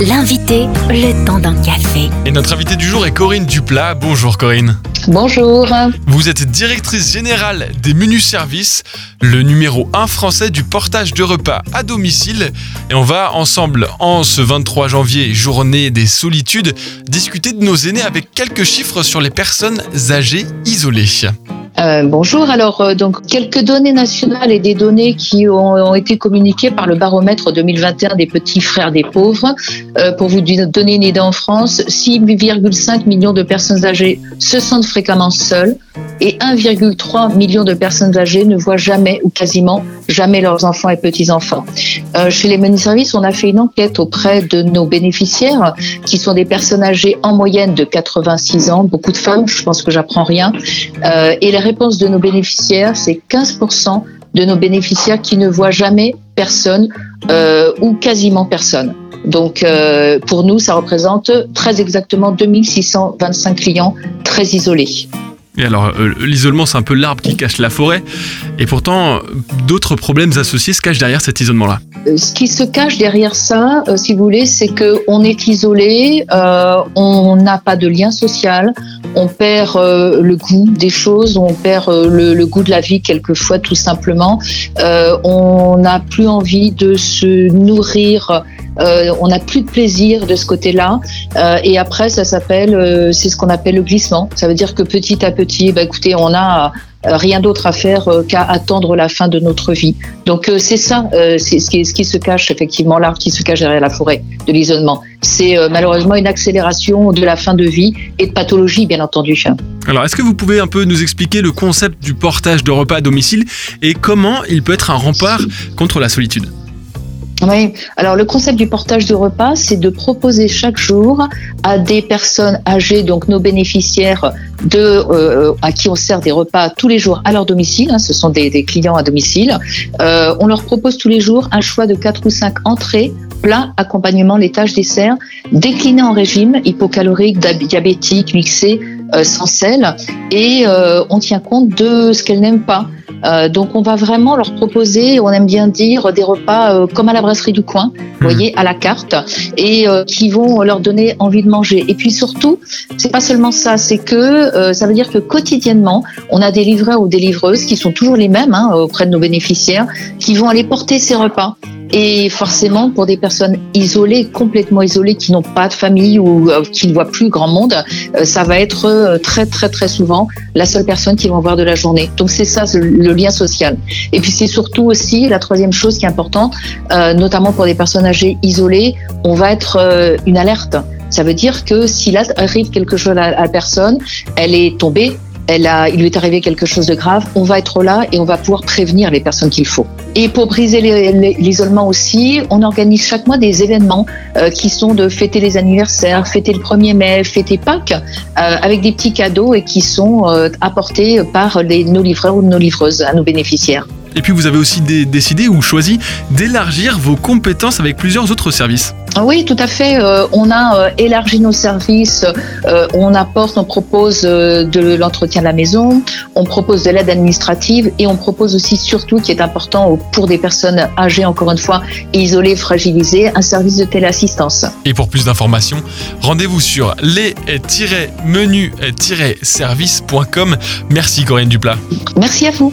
L'invité, le temps d'un café. Et notre invité du jour est Corinne Duplat. Bonjour Corinne. Bonjour. Vous êtes directrice générale des menus services, le numéro 1 français du portage de repas à domicile. Et on va ensemble, en ce 23 janvier, journée des solitudes, discuter de nos aînés avec quelques chiffres sur les personnes âgées isolées. Euh, bonjour. Alors, euh, donc, quelques données nationales et des données qui ont, été communiquées par le baromètre 2021 des petits frères des pauvres. Euh, pour vous donner une idée en France, 6,5 millions de personnes âgées se sentent fréquemment seules et 1,3 million de personnes âgées ne voient jamais ou quasiment jamais leurs enfants et petits-enfants. Euh, chez les menus services, on a fait une enquête auprès de nos bénéficiaires qui sont des personnes âgées en moyenne de 86 ans, beaucoup de femmes, je pense que j'apprends rien. Euh, et la réponse de nos bénéficiaires, c'est 15% de nos bénéficiaires qui ne voient jamais personne euh, ou quasiment personne. Donc euh, pour nous, ça représente très exactement 2625 clients très isolés. Alors, euh, l'isolement, c'est un peu l'arbre qui cache la forêt. Et pourtant, d'autres problèmes associés se cachent derrière cet isolement-là. Euh, ce qui se cache derrière ça, euh, si vous voulez, c'est qu'on est isolé, on n'a pas de lien social, on perd le goût des choses, on perd le, goût de la vie quelquefois tout simplement. on n'a plus envie de se nourrir euh, on n'a plus de plaisir de ce côté-là. Euh, et après, ça s'appelle, euh, c'est ce qu'on appelle le glissement. Ça veut dire que petit à petit, bah, écoutez, on a rien d'autre à faire qu'à attendre la fin de notre vie. Donc c'est ça, c'est ce qui, ce qui se cache effectivement, l'arbre qui se cache derrière la forêt de l'isolement. C'est malheureusement une accélération de la fin de vie et de pathologie, bien entendu. Alors, est-ce que vous pouvez un peu nous expliquer le concept du portage de repas à domicile et comment il peut être un rempart contre la solitude? Oui, alors le concept du portage de repas, c'est de proposer chaque jour à des personnes âgées, donc nos bénéficiaires, de, euh, à qui on sert des repas tous les jours à leur domicile, hein, ce sont des, clients à domicile, euh, on leur propose tous les jours un choix de quatre ou cinq entrées plat, accompagnement, laitage, dessert, décliné en régime hypocalorique, diabétique, mixé, euh, sans sel, et on tient compte de ce qu'elles n'aiment pas. Euh, donc on va vraiment leur proposer, on aime bien dire, des repas euh, comme à la brasserie du coin, vous mmh. voyez, à la carte, et euh, qui vont leur donner envie de manger. Et puis surtout, c'est pas seulement ça, c'est que ça veut dire que quotidiennement, on a des livreurs ou des livreuses qui sont toujours les mêmes hein, auprès de nos bénéficiaires, qui vont aller porter ces repas. Et forcément, pour des personnes isolées, complètement isolées, qui n'ont pas de famille ou qui ne voient plus grand monde, ça va être très très très souvent la seule personne qu'ils vont voir de la journée. Donc c'est ça le lien social. Et puis c'est surtout aussi la troisième chose qui est importante, notamment pour des personnes âgées isolées, on va être une alerte. Ça veut dire que s'il arrive quelque chose à la personne, elle est tombée, elle a, il lui est arrivé quelque chose de grave, on va être là et on va pouvoir prévenir les personnes qu'il faut. Et pour briser l'isolement aussi, on organise chaque mois des événements euh, qui sont de fêter les anniversaires, fêter le 1er mai, fêter Pâques, euh, avec des petits cadeaux et qui sont euh, apportés par nos livreurs ou nos livreuses à nos bénéficiaires. Et puis vous avez aussi décidé ou choisi d'élargir vos compétences avec plusieurs autres services. Oui, tout à fait. Euh, on a euh, élargi nos services. Euh, on apporte, on propose de l'entretien de la maison, on propose de l'aide administrative et on propose aussi, surtout, qui est important pour des personnes âgées, encore une fois, isolées, fragilisées, un service de téléassistance. Et pour plus d'informations, rendez-vous sur les-menus-service.com. Merci Corinne Duplat. Merci à vous.